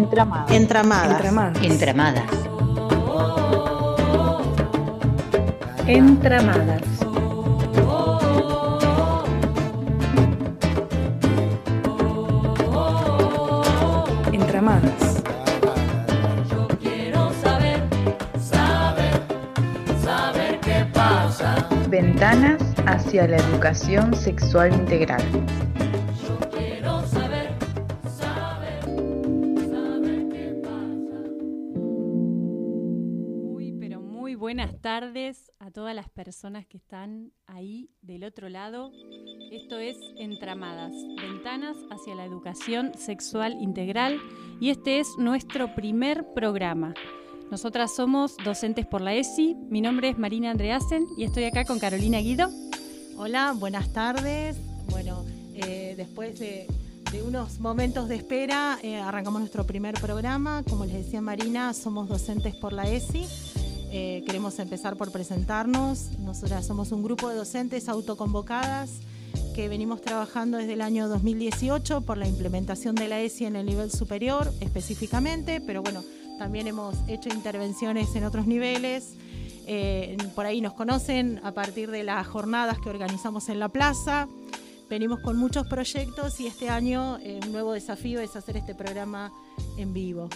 Entramadas. Entramadas. Entramadas. Entramadas. Entramadas. Entramadas. Ventanas hacia la educación sexual integral. Tardes a todas las personas que están ahí del otro lado. Esto es Entramadas, ventanas hacia la educación sexual integral y este es nuestro primer programa. Nosotras somos docentes por la ESI, mi nombre es Marina Andreasen y estoy acá con Carolina Guido. Hola, buenas tardes. Bueno, eh, después de, de unos momentos de espera, eh, arrancamos nuestro primer programa. Como les decía Marina, somos docentes por la ESI. Eh, queremos empezar por presentarnos. Nosotras somos un grupo de docentes autoconvocadas que venimos trabajando desde el año 2018 por la implementación de la ESI en el nivel superior específicamente, pero bueno, también hemos hecho intervenciones en otros niveles. Eh, por ahí nos conocen a partir de las jornadas que organizamos en la plaza. Venimos con muchos proyectos y este año eh, un nuevo desafío es hacer este programa en vivo.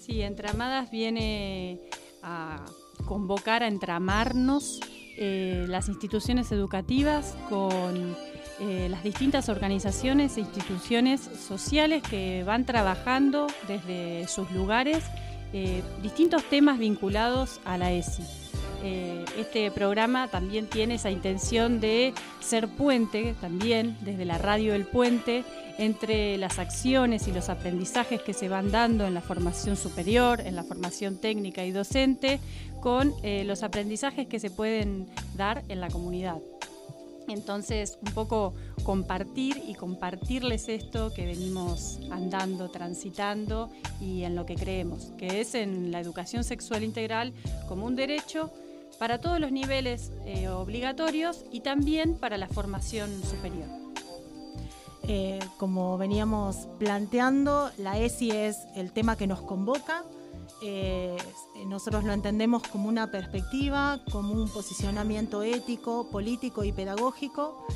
Sí, Entramadas viene a convocar a entramarnos eh, las instituciones educativas con eh, las distintas organizaciones e instituciones sociales que van trabajando desde sus lugares eh, distintos temas vinculados a la ESI. Eh, este programa también tiene esa intención de ser puente, también desde la radio El Puente, entre las acciones y los aprendizajes que se van dando en la formación superior, en la formación técnica y docente, con eh, los aprendizajes que se pueden dar en la comunidad. Entonces, un poco compartir y compartirles esto que venimos andando, transitando y en lo que creemos, que es en la educación sexual integral como un derecho para todos los niveles eh, obligatorios y también para la formación superior. Eh, como veníamos planteando, la ESI es el tema que nos convoca. Eh, nosotros lo entendemos como una perspectiva, como un posicionamiento ético, político y pedagógico.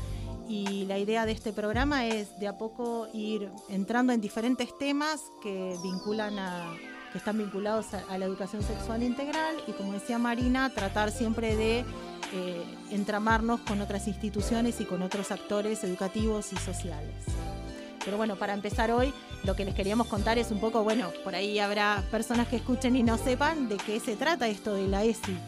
Y la idea de este programa es de a poco ir entrando en diferentes temas que vinculan a, que están vinculados a, a la educación sexual integral y como decía Marina, tratar siempre de eh, entramarnos con otras instituciones y con otros actores educativos y sociales. Pero bueno, para empezar hoy, lo que les queríamos contar es un poco, bueno, por ahí habrá personas que escuchen y no sepan de qué se trata esto de la ESI.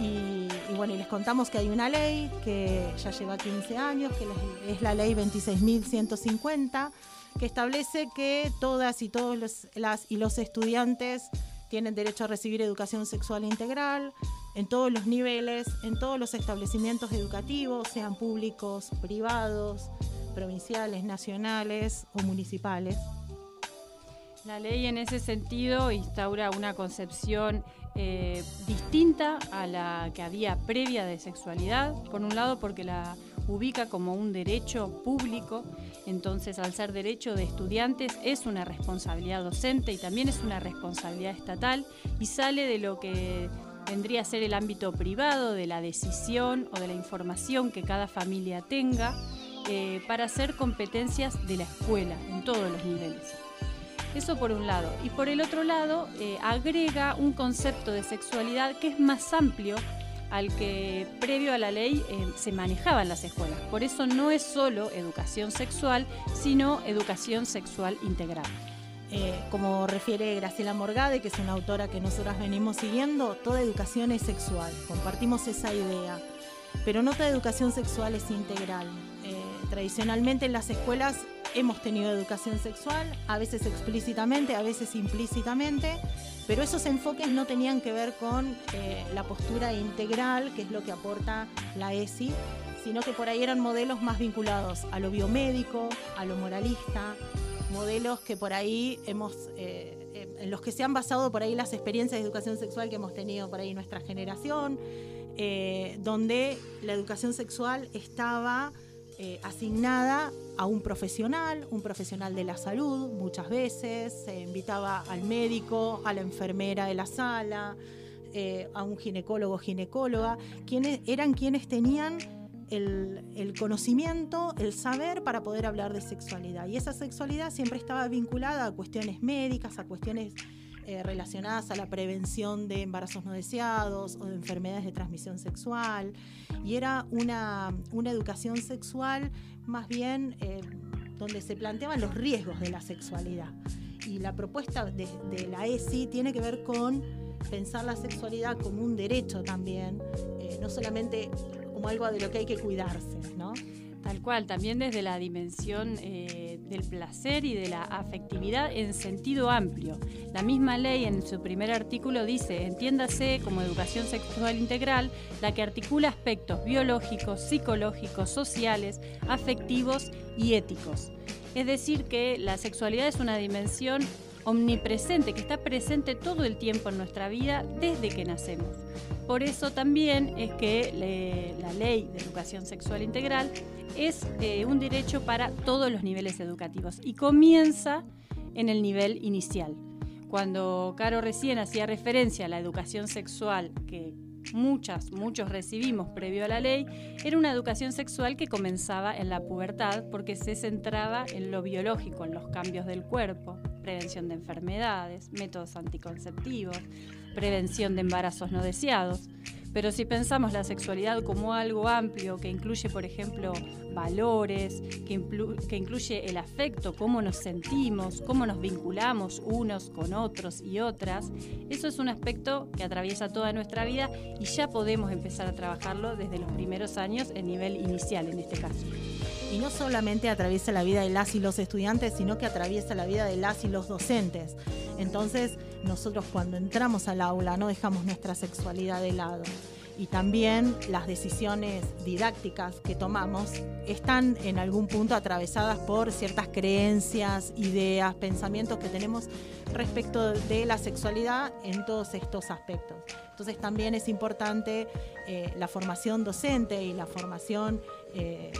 Y, y bueno, y les contamos que hay una ley que ya lleva 15 años, que es la ley 26.150, que establece que todas y todos los, las y los estudiantes tienen derecho a recibir educación sexual integral en todos los niveles, en todos los establecimientos educativos, sean públicos, privados, provinciales, nacionales o municipales. La ley en ese sentido instaura una concepción eh, distinta a la que había previa de sexualidad, por un lado porque la ubica como un derecho público, entonces al ser derecho de estudiantes es una responsabilidad docente y también es una responsabilidad estatal y sale de lo que vendría a ser el ámbito privado, de la decisión o de la información que cada familia tenga eh, para hacer competencias de la escuela en todos los niveles. Eso por un lado. Y por el otro lado, eh, agrega un concepto de sexualidad que es más amplio al que previo a la ley eh, se manejaba en las escuelas. Por eso no es solo educación sexual, sino educación sexual integral. Eh, como refiere Graciela Morgade, que es una autora que nosotras venimos siguiendo, toda educación es sexual, compartimos esa idea, pero no toda educación sexual es integral. Eh, tradicionalmente en las escuelas hemos tenido educación sexual, a veces explícitamente, a veces implícitamente, pero esos enfoques no tenían que ver con eh, la postura integral, que es lo que aporta la ESI, sino que por ahí eran modelos más vinculados a lo biomédico, a lo moralista, modelos que por ahí hemos, eh, eh, en los que se han basado por ahí las experiencias de educación sexual que hemos tenido por ahí nuestra generación, donde la educación sexual estaba eh, asignada a un profesional, un profesional de la salud muchas veces, se invitaba al médico, a la enfermera de la sala, eh, a un ginecólogo, ginecóloga, quienes eran quienes tenían el, conocimiento, el saber para poder hablar de sexualidad. Y esa sexualidad siempre estaba vinculada a cuestiones médicas, a cuestiones eh, relacionadas a la prevención de embarazos no deseados o de enfermedades de transmisión sexual. Y era una, educación sexual más bien eh, donde se planteaban los riesgos de la sexualidad. Y la propuesta de, la ESI tiene que ver con pensar la sexualidad como un derecho también, eh, no solamente como algo de lo que hay que cuidarse, ¿no? Tal cual, también desde la dimensión eh, del placer y de la afectividad en sentido amplio. La misma ley en su primer artículo dice, entiéndase como educación sexual integral, la que articula aspectos biológicos, psicológicos, sociales, afectivos y éticos. Es decir, que la sexualidad es una dimensión omnipresente, que está presente todo el tiempo en nuestra vida desde que nacemos. Por eso también es que la ley de educación sexual integral es eh, un derecho para todos los niveles educativos y comienza en el nivel inicial. Cuando Caro recién hacía referencia a la educación sexual que muchas, muchos recibimos previo a la ley, era una educación sexual que comenzaba en la pubertad porque se centraba en lo biológico, en los cambios del cuerpo, prevención de enfermedades, métodos anticonceptivos, prevención de embarazos no deseados. Pero si pensamos la sexualidad como algo amplio que incluye, por ejemplo, valores, que, incluye el afecto, cómo nos sentimos, cómo nos vinculamos unos con otros y otras, eso es un aspecto que atraviesa toda nuestra vida y ya podemos empezar a trabajarlo desde los primeros años en nivel inicial en este caso. Y no solamente atraviesa la vida de las y los estudiantes, sino que atraviesa la vida de las y los docentes. Entonces, nosotros cuando entramos al aula no dejamos nuestra sexualidad de lado. Y también las decisiones didácticas que tomamos están en algún punto atravesadas por ciertas creencias, ideas, pensamientos que tenemos respecto de la sexualidad en todos estos aspectos. Entonces también es importante eh, la formación docente y la formación eh,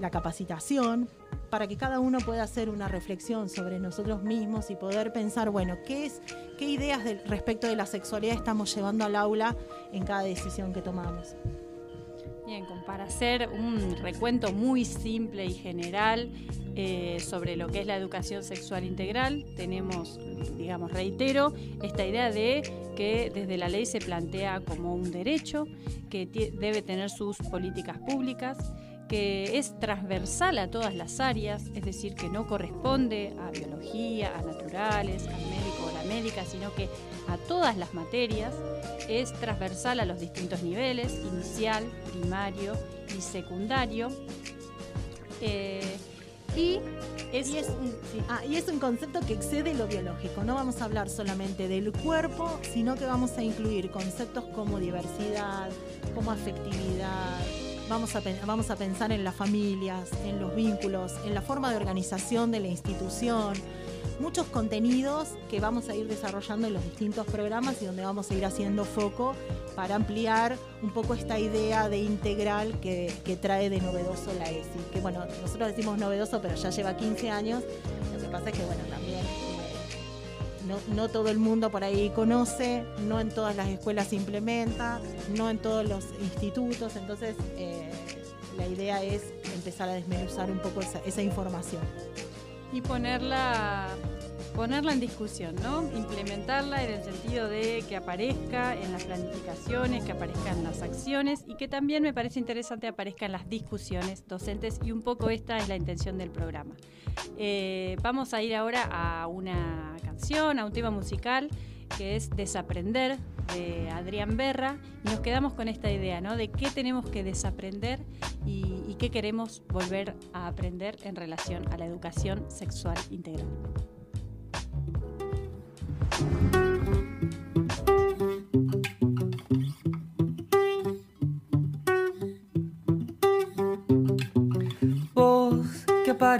la capacitación, para que cada uno pueda hacer una reflexión sobre nosotros mismos y poder pensar, bueno, qué es, qué ideas respecto de la sexualidad estamos llevando al aula en cada decisión que tomamos. Bien, para hacer un recuento muy simple y general eh, sobre lo que es la educación sexual integral, tenemos, digamos, reitero, esta idea de que desde la ley se plantea como un derecho, que debe tener sus políticas públicas, que es transversal a todas las áreas, es decir, que no corresponde a biología, a naturales, al médico o la médica, sino que a todas las materias, es transversal a los distintos niveles, inicial, primario y secundario. Eh, ah, y es un concepto que excede lo biológico. No vamos a hablar solamente del cuerpo, sino que vamos a incluir conceptos como diversidad, como afectividad, Vamos a, vamos a pensar en las familias, en los vínculos, en la forma de organización de la institución, muchos contenidos que vamos a ir desarrollando en los distintos programas y donde vamos a ir haciendo foco para ampliar un poco esta idea de integral que, trae de novedoso la ESI. Que bueno, nosotros decimos novedoso, pero ya lleva 15 años. Lo que pasa es que bueno, también no, todo el mundo por ahí conoce, no en todas las escuelas se implementa, no en todos los institutos, entonces eh, la idea es empezar a desmenuzar un poco esa, información. Y ponerla, ponerla en discusión, ¿no? Implementarla en el sentido de que aparezca en las planificaciones, que aparezca en las acciones y que también me parece interesante aparezca en las discusiones docentes y un poco esta es la intención del programa. Eh, vamos a ir ahora a una canción, a un tema musical que es Desaprender de Adrián Berra y nos quedamos con esta idea, ¿no? De qué tenemos que desaprender y, y qué queremos volver a aprender en relación a la educación sexual integral.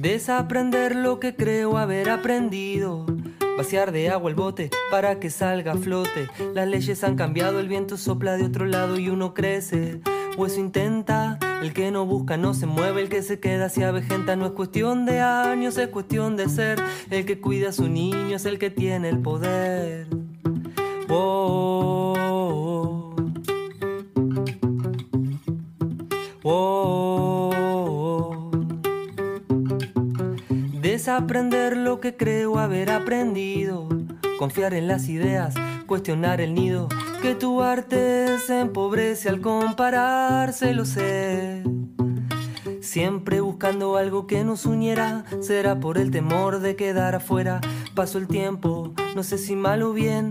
Desaprender lo que creo haber aprendido Vaciar de agua el bote para que salga a flote. Las leyes han cambiado, el viento sopla de otro lado y uno crece. O intenta, el que no busca no se mueve, el que se queda se avejenta. No es cuestión de años, es cuestión de ser. El que cuida a su niño es el que tiene el poder. Oh, Desaprender lo que creo haber aprendido. Confiar en las ideas, cuestionar el nido. Que tu arte se empobrece al compararse, lo sé. Siempre buscando algo que nos uniera, será por el temor de quedar afuera. Pasó el tiempo, no sé si mal o bien,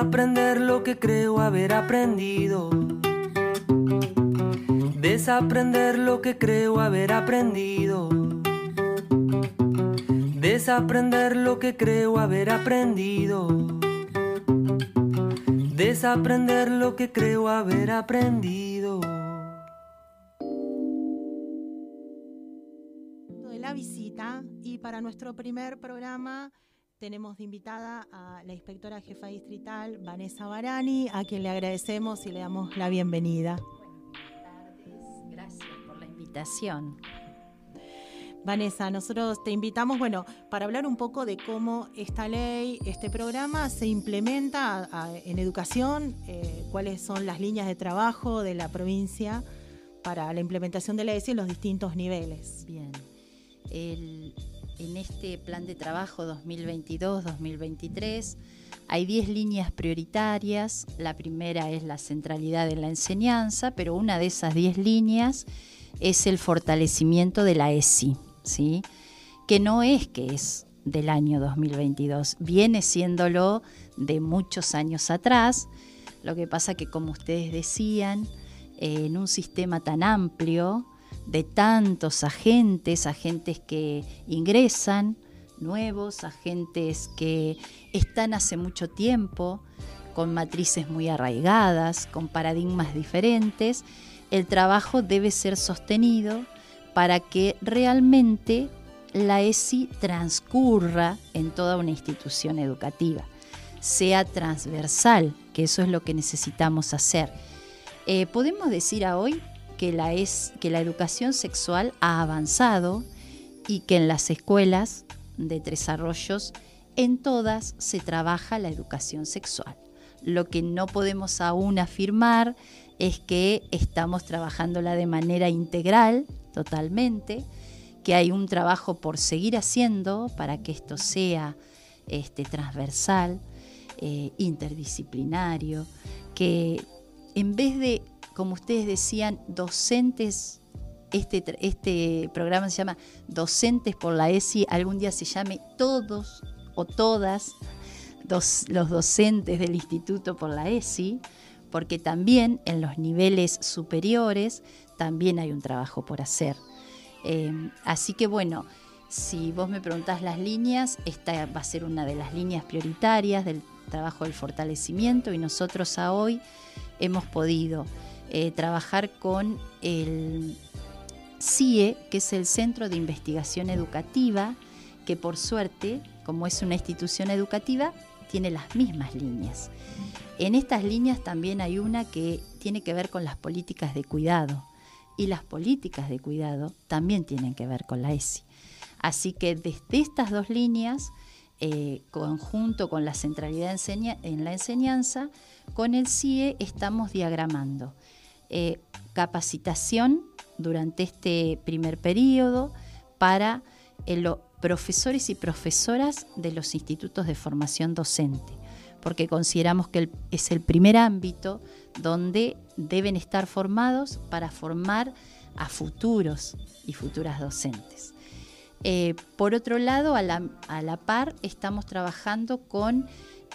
Desaprender lo que creo haber aprendido. Desaprender lo que creo haber aprendido. Desaprender lo que creo haber aprendido. Desaprender lo que creo haber aprendido. De la visita y para nuestro primer programa tenemos de invitada a la inspectora jefa distrital, Vanessa Barani, a quien le agradecemos y le damos la bienvenida. Buenas tardes, gracias por la invitación. Vanessa, nosotros te invitamos, bueno, para hablar un poco de cómo esta ley, este programa se implementa en educación, eh, cuáles son las líneas de trabajo de la provincia para la implementación de la ESI en los distintos niveles. Bien. El, en este plan de trabajo 2022-2023 hay 10 líneas prioritarias. La primera es la centralidad de la enseñanza, pero una de esas 10 líneas es el fortalecimiento de la ESI, ¿sí? que no es que es del año 2022, viene siéndolo de muchos años atrás. Lo que pasa que, como ustedes decían, en un sistema tan amplio, de tantos agentes, agentes que ingresan, nuevos, agentes que están hace mucho tiempo, con matrices muy arraigadas, con paradigmas diferentes, el trabajo debe ser sostenido para que realmente la ESI transcurra en toda una institución educativa, sea transversal, que eso es lo que necesitamos hacer. Eh, podemos decir a hoy que la, es, que la educación sexual ha avanzado y que en las escuelas de Tres Arroyos, en todas se trabaja la educación sexual. Lo que no podemos aún afirmar es que estamos trabajándola de manera integral, totalmente, que hay un trabajo por seguir haciendo para que esto sea este, transversal, eh, interdisciplinario, que en vez de como ustedes decían, docentes, este, este programa se llama Docentes por la ESI, algún día se llame todos o todas los docentes del instituto por la ESI, porque también en los niveles superiores también hay un trabajo por hacer. Eh, así que bueno, si vos me preguntás las líneas, esta va a ser una de las líneas prioritarias del trabajo del fortalecimiento y nosotros a hoy hemos podido eh, trabajar con el CIE, que es el Centro de Investigación Educativa, que por suerte, como es una institución educativa, tiene las mismas líneas. En estas líneas también hay una que tiene que ver con las políticas de cuidado y las políticas de cuidado también tienen que ver con la ESI. Así que desde estas dos líneas, eh, conjunto con la centralidad en la enseñanza, con el CIE estamos diagramando eh, capacitación durante este primer periodo para eh, los profesores y profesoras de los institutos de formación docente, porque consideramos que es el primer ámbito donde deben estar formados para formar a futuros y futuras docentes. Eh, por otro lado, a la, par, estamos trabajando con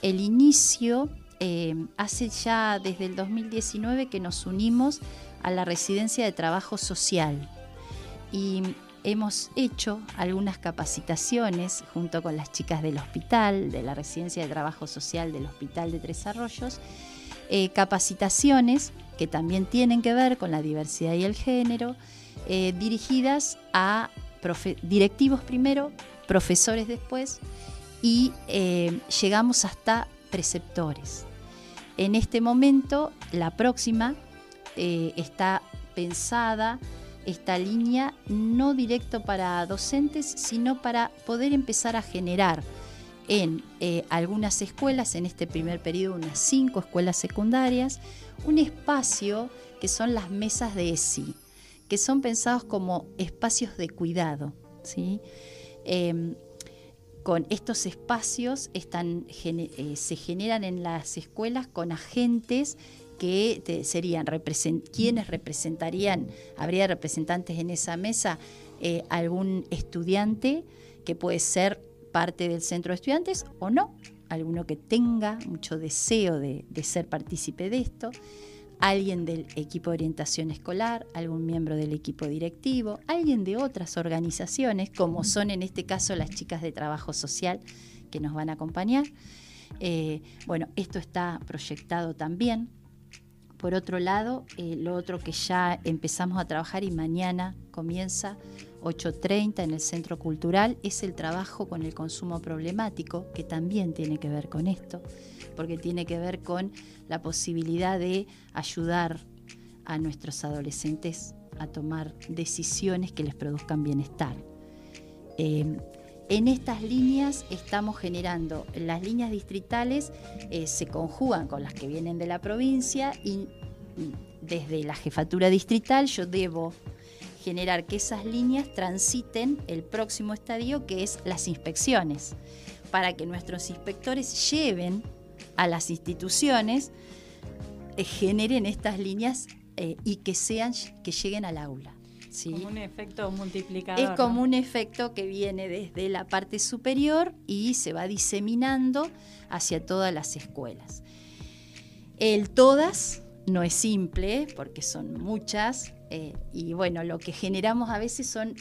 el inicio, eh, hace ya desde el 2019 que nos unimos a la residencia de trabajo social. Y hemos hecho algunas capacitaciones junto con las chicas del hospital, de la residencia de trabajo social del Hospital de Tres Arroyos, eh, capacitaciones que también tienen que ver con la diversidad y el género, dirigidas a directivos primero, profesores después y eh, llegamos hasta En este momento, la próxima eh, está pensada esta línea no directo para docentes, sino para poder empezar a generar en eh, algunas escuelas, en este primer periodo unas cinco escuelas secundarias, un espacio que son las mesas de ESI que son pensados como espacios de cuidado. ¿sí? Em, con estos espacios están, eh, se generan en las escuelas con agentes que serían quienes representarían, habría representantes en esa mesa, eh, algún estudiante que puede ser parte del centro de estudiantes o no, alguno que tenga mucho deseo de ser partícipe de esto alguien del equipo de orientación escolar, algún miembro del equipo directivo, alguien de otras organizaciones, como son en este caso las chicas de trabajo social que nos van a acompañar. Eh, bueno, esto está proyectado también. Por otro lado, eh, lo otro que ya empezamos a trabajar y mañana comienza 8.30 en el Centro Cultural es el trabajo con el consumo problemático, que también tiene que ver con esto porque tiene que ver con la posibilidad de ayudar a nuestros adolescentes a tomar decisiones que les produzcan bienestar. Em, en estas líneas estamos generando, las líneas distritales eh, se conjugan con las que vienen de la provincia y desde la jefatura distrital yo debo generar que esas líneas transiten el próximo estadio que es las inspecciones, para que nuestros inspectores lleven a las instituciones eh, generen estas líneas eh, y que sean que lleguen al aula. ¿sí? Como un efecto multiplicador. Es como un efecto que viene desde la parte superior y se va diseminando hacia todas las escuelas. El todas no es simple porque son muchas eh, y bueno, lo que generamos a veces son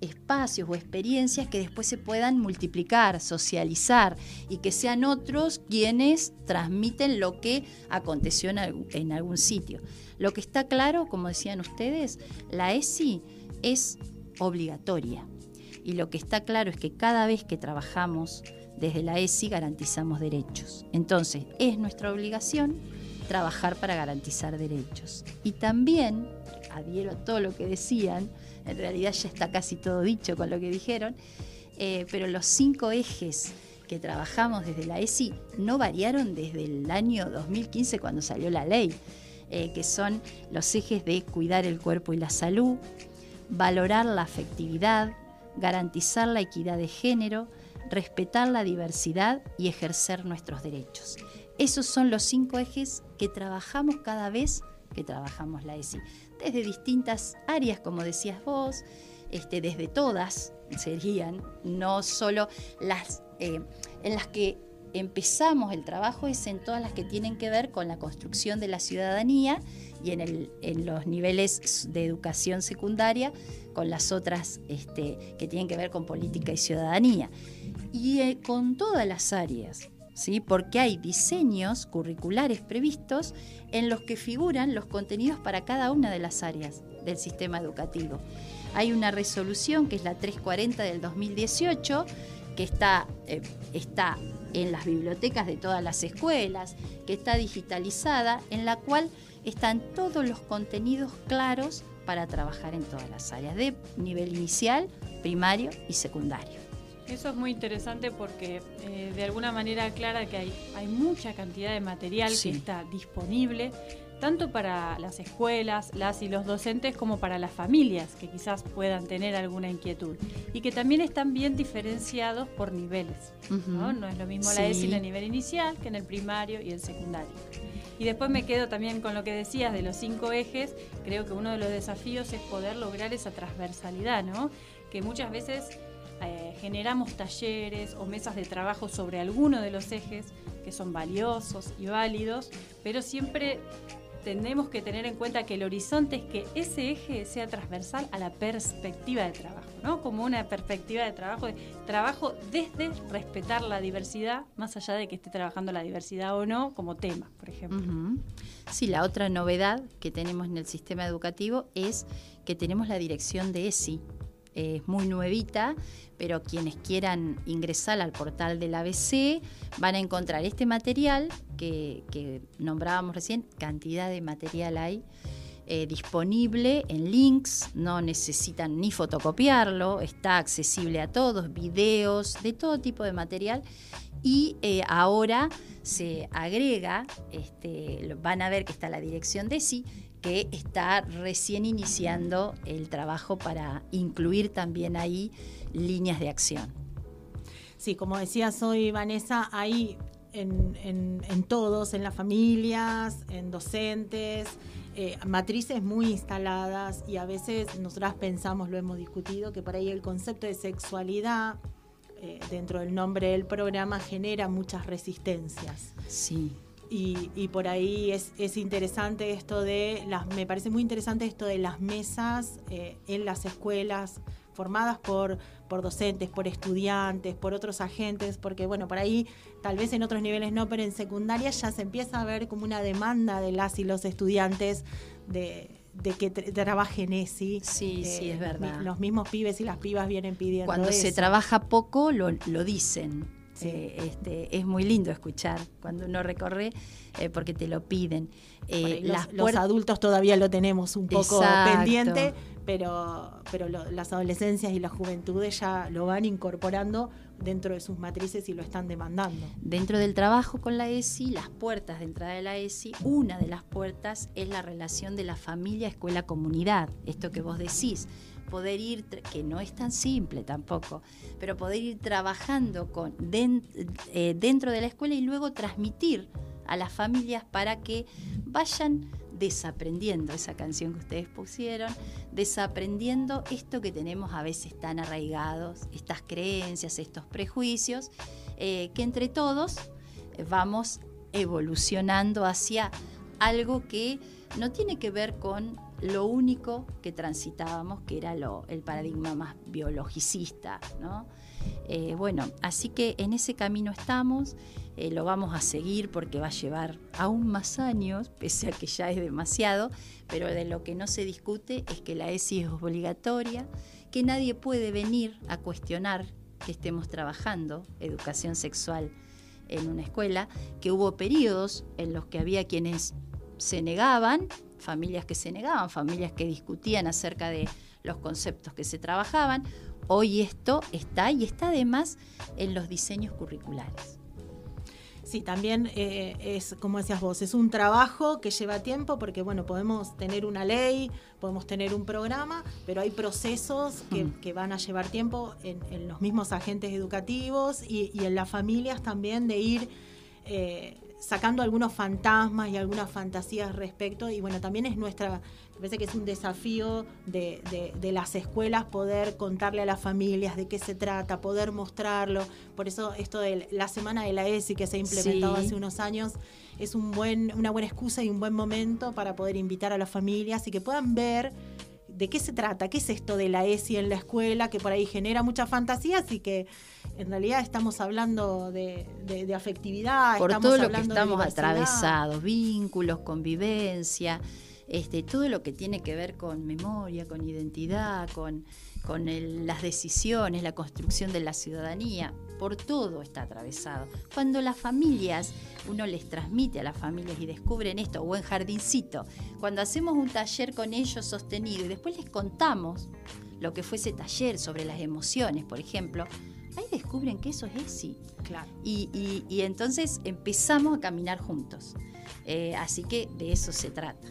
espacios o experiencias que después se puedan multiplicar, socializar y que sean otros quienes transmiten lo que aconteció en, algún sitio. Lo que está claro, como decían ustedes, la ESI es obligatoria. Y lo que está claro es que cada vez que trabajamos desde la ESI garantizamos derechos. Entonces, es nuestra obligación trabajar para garantizar derechos. Y también, adhiero a todo lo que decían, en realidad ya está casi todo dicho con lo que dijeron, eh, pero los cinco ejes que trabajamos desde la ESI no variaron desde el año 2015 cuando salió la ley, eh, que son los ejes de cuidar el cuerpo y la salud, valorar la afectividad, garantizar la equidad de género, respetar la diversidad y ejercer nuestros derechos. Esos son los cinco ejes que trabajamos cada vez que trabajamos la ESI desde distintas áreas, como decías vos, este, desde todas serían, no solo las eh, en las que empezamos el trabajo, es en todas las que tienen que ver con la construcción de la ciudadanía y en, los niveles de educación secundaria, con las otras este, que tienen que ver con política y ciudadanía. Y eh, con todas las áreas ¿sí? porque hay diseños curriculares previstos en los que figuran los contenidos para cada una de las áreas del sistema educativo. Hay una resolución que es la 340 del 2018 que está, eh, está en las bibliotecas de todas las escuelas, que está digitalizada, en la cual están todos los contenidos claros para trabajar en todas las áreas, de nivel inicial, primario y secundario. Eso es muy interesante porque eh, de alguna manera aclara que hay, hay mucha cantidad de material que está disponible, tanto para las escuelas, las y los docentes, como para las familias que quizás puedan tener alguna inquietud. Y que también están bien diferenciados por niveles. ¿no? ¿no? es lo mismo la ESI en el nivel inicial que en el primario y el secundario. Y después me quedo también con lo que decías de los cinco ejes. Creo que uno de los desafíos es poder lograr esa transversalidad, ¿no? Que muchas veces eh, generamos talleres o mesas de trabajo sobre alguno de los ejes que son valiosos y válidos, pero siempre tenemos que tener en cuenta que el horizonte es que ese eje sea transversal a la perspectiva de trabajo, ¿no? Como una perspectiva de trabajo, de trabajo desde respetar la diversidad, más allá de que esté trabajando la diversidad o no, como tema, por ejemplo. Sí, la otra novedad que tenemos en el sistema educativo es que tenemos la dirección de ESI, es muy nuevita, pero quienes quieran ingresar al portal del ABC van a encontrar este material que, nombrábamos recién, cantidad de material hay. Eh, disponible en links, no necesitan ni fotocopiarlo, está accesible a todos, videos, de todo tipo de material. Y eh, ahora se agrega, este, van a ver que está la dirección de sí, que está recién iniciando el trabajo para incluir también ahí líneas de acción. Sí, como decías hoy, Vanessa, hay en, todos, en las familias, en docentes, eh, matrices muy instaladas y a veces nosotras pensamos, lo hemos discutido, que por ahí el concepto de sexualidad eh, dentro del nombre del programa genera muchas resistencias. Sí. Y, por ahí es, interesante esto de, las, me parece muy interesante esto de las mesas eh, en las escuelas formadas por, por docentes, por estudiantes, por otros agentes, porque bueno, por ahí tal vez en otros niveles no, pero en secundaria ya se empieza a ver como una demanda de las y los estudiantes de, que trabajen ESI. Sí, sí, es verdad. Los mismos pibes y las pibas vienen pidiendo Cuando se trabaja poco, lo, lo dicen. Eh, este, es muy lindo escuchar cuando uno recorre eh, porque te lo piden. Eh, los, adultos todavía lo tenemos un poco pendiente, pero, pero las adolescencias y las juventudes ya lo van incorporando dentro de sus matrices y lo están demandando. Dentro del trabajo con la ESI, las puertas de entrada de la ESI, una de las puertas es la relación de la familia, escuela, comunidad, esto que vos decís poder ir, que no es tan simple tampoco, pero poder ir trabajando con, eh, dentro de la escuela y luego transmitir a las familias para que vayan desaprendiendo esa canción que ustedes pusieron, desaprendiendo esto que tenemos a veces tan arraigados, estas creencias, estos prejuicios, eh, que entre todos vamos evolucionando hacia algo que no tiene que ver con lo único que transitábamos, que era el paradigma más biologicista. Eh, bueno, así que en ese camino estamos, eh, lo vamos a seguir porque va a llevar aún más años, pese a que ya es demasiado, pero de lo que no se discute es que la ESI es obligatoria, que nadie puede venir a cuestionar que estemos trabajando educación sexual en una escuela, que hubo periodos en los que había quienes se negaban familias que se negaban, familias que discutían acerca de los conceptos que se trabajaban. Hoy esto está y está además en los diseños curriculares. Sí, también eh, es, como decías vos, es un trabajo que lleva tiempo porque, bueno, podemos tener una ley, podemos tener un programa, pero hay procesos que, mm. van a llevar tiempo en, los mismos agentes educativos y, en las familias también de ir eh, sacando algunos fantasmas y algunas fantasías respecto. Y bueno, también es nuestra, me parece que es un desafío de, las escuelas poder contarle a las familias de qué se trata, poder mostrarlo. Por eso esto de la semana de la ESI que se ha implementado hace unos años es un buen, una buena excusa y un buen momento para poder invitar a las familias y que puedan ver de qué se trata, qué es esto de la ESI en la escuela, que por ahí genera muchas fantasías y que en realidad estamos hablando de, afectividad. Por todo lo que estamos atravesados, vínculos, convivencia, este, todo lo que tiene que ver con memoria, con identidad, con, con las decisiones, la construcción de la ciudadanía, por todo está atravesado. Cuando las familias, uno les transmite a las familias y descubren esto, o en jardincito, cuando hacemos un taller con ellos sostenido y después les contamos lo que fue ese taller sobre las emociones, por ejemplo, ahí descubren que eso es ESI. Claro. Y, entonces empezamos a caminar juntos. Eh, así que de eso se trata.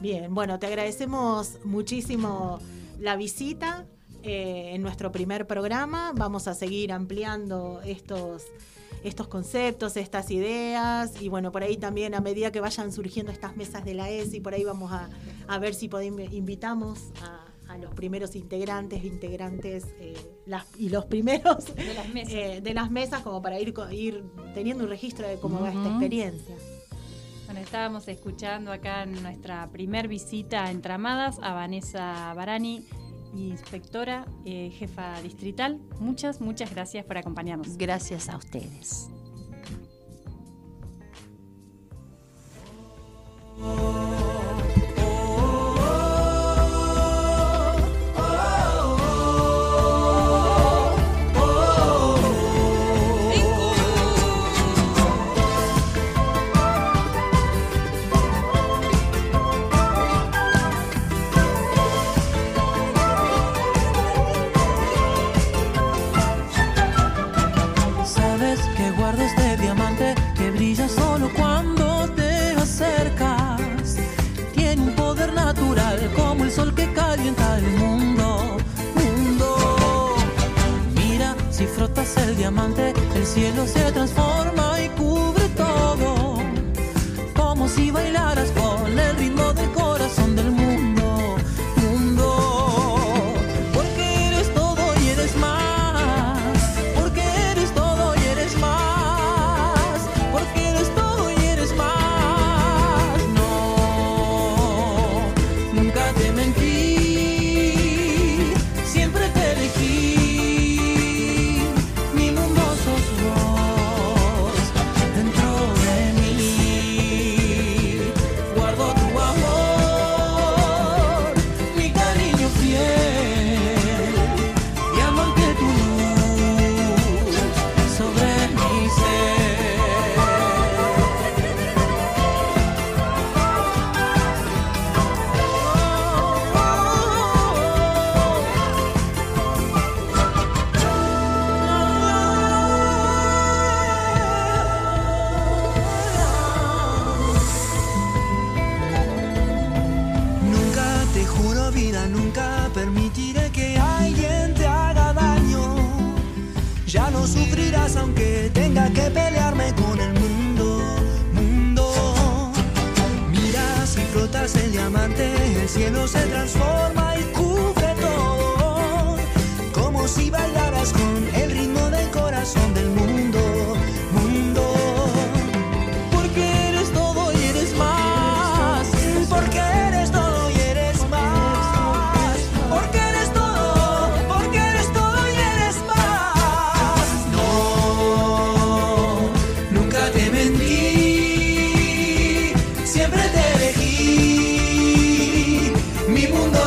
Bien, bueno, te agradecemos muchísimo la visita eh, en nuestro primer programa. Vamos a seguir ampliando estos estos conceptos, estas ideas y bueno, por ahí también a medida que vayan surgiendo estas mesas de la ESI, por ahí vamos a, ver si podemos, invitamos a, los primeros integrantes, integrantes eh, y los primeros de las, mesas. Eh, de las mesas como para ir, ir teniendo un registro de cómo va esta experiencia. Bueno, estábamos escuchando acá en nuestra primer visita a Entramadas a Vanessa Barani, inspectora, eh, jefa distrital. Muchas, muchas gracias por acompañarnos. Gracias a ustedes.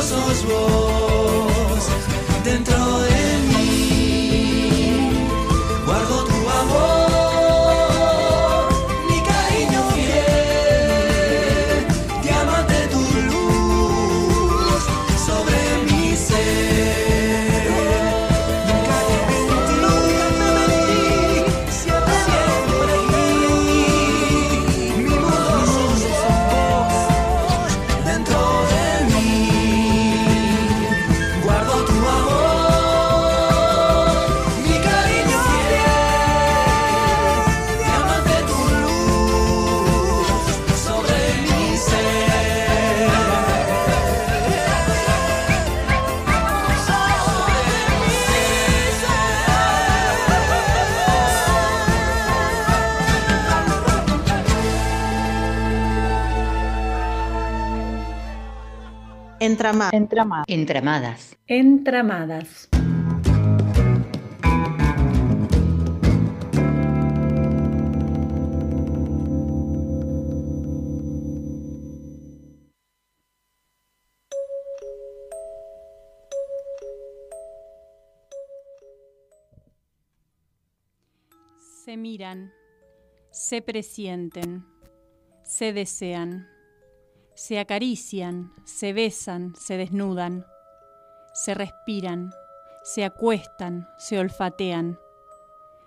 source was wrong. Entramadas. Entramadas. Entramadas. Se miran, se presienten, se desean, se acarician, se besan, se desnudan, se respiran, se acuestan, se olfatean,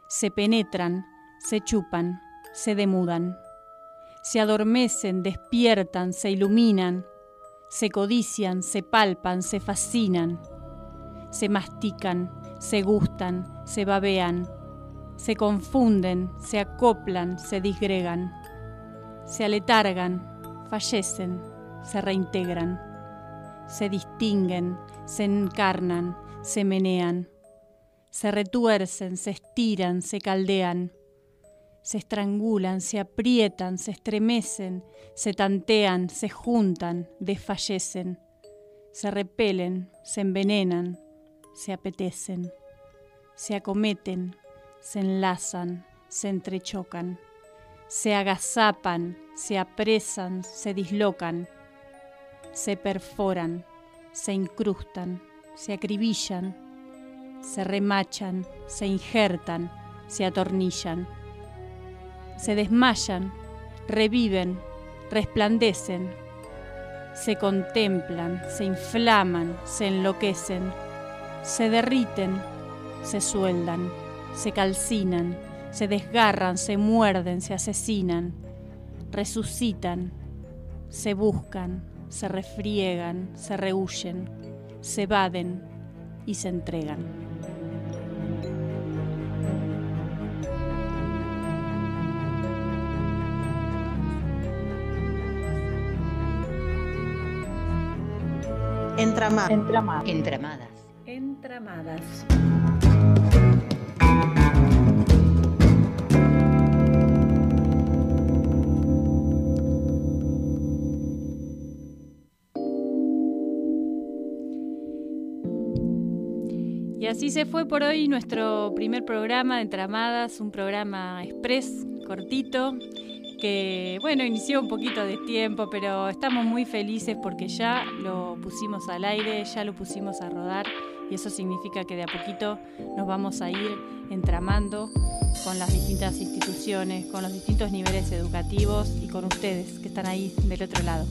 se penetran, se chupan, se demudan, se adormecen, despiertan, se iluminan, se codician, se palpan, se fascinan, se mastican, se gustan, se babean, se confunden, se acoplan, se disgregan, se aletargan, fallecen, se reintegran, se distinguen, se encarnan, se menean, se retuercen, se estiran, se caldean, se estrangulan, se aprietan, se estremecen, se tantean, se juntan, desfallecen, se repelen, se envenenan, se apetecen, se acometen, se enlazan, se entrechocan, se agazapan, se apresan, se dislocan, se perforan, se incrustan, se acribillan, se remachan, se injertan, se atornillan, se desmayan, reviven, resplandecen, se contemplan, se inflaman, se enloquecen, se derriten, se sueldan se calcinan, se desgarran, se muerden, se asesinan, resucitan, se buscan, se refriegan, se rehuyen, se evaden y se entregan. Entramadas. Entramadas. Entramadas. Así se fue por hoy nuestro primer programa de Entramadas, un programa express, cortito, que bueno, inició un poquito de tiempo, pero estamos muy felices porque ya lo pusimos al aire, ya lo pusimos a rodar y eso significa que de a poquito nos vamos a ir entramando con las distintas instituciones, con los distintos niveles educativos y con ustedes que están ahí del otro lado.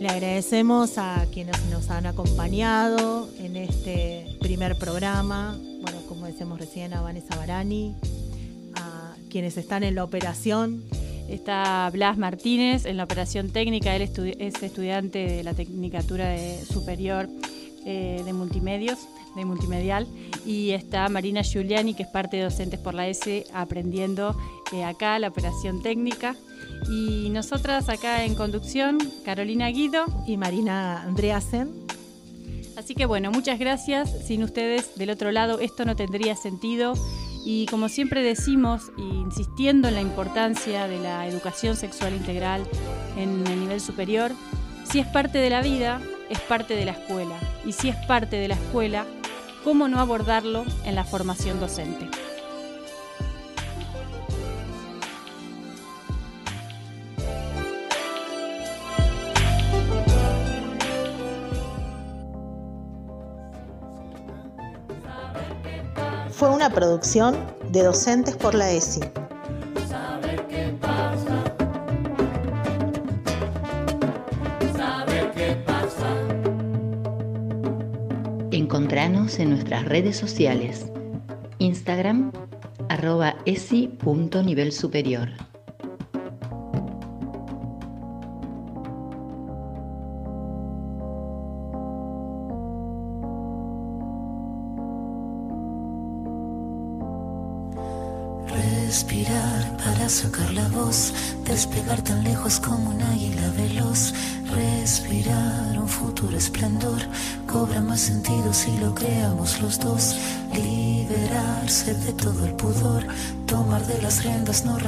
Le agradecemos a quienes nos han acompañado en este primer programa, bueno, como decíamos recién, a Vanessa Barani, a quienes están en la operación. Está Blas Martínez en la operación técnica, él es estudiante de la Tecnicatura Superior eh, de Multimedios, de Multimedial, y está Marina Giuliani, que es parte de Docentes por la S, aprendiendo eh, acá la operación técnica. Y nosotras acá en conducción, Carolina Guido y Marina Andreasen. Así que bueno, muchas gracias. Sin ustedes del otro lado esto no tendría sentido. Y como siempre decimos, insistiendo en la importancia de la educación sexual integral en el nivel superior, si es parte de la vida, es parte de la escuela. Y si es parte de la escuela, ¿cómo no abordarlo en la formación docente? fue una producción de Docentes por la ESI. En nuestras redes sociales. Instagram, arroba superior.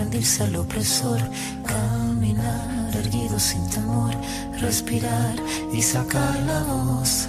Rendirse al opresor, caminar erguido sin temor, respirar y sacar la voz.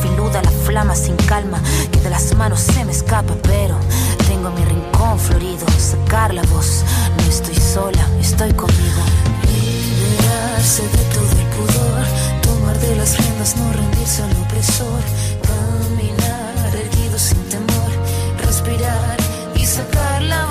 filuda la flama sin calma que de las manos se me escapa, pero tengo mi rincón florido, sacar la voz. No estoy sola, estoy conmigo. Liberarse de todo el pudor, tomar de las riendas, no rendirse al opresor, caminar erguido sin temor, respirar y sacar la voz.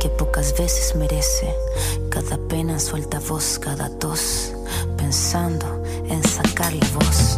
que pocas veces merece. Cada pena suelta voz, cada tos, pensando en sacar la voz.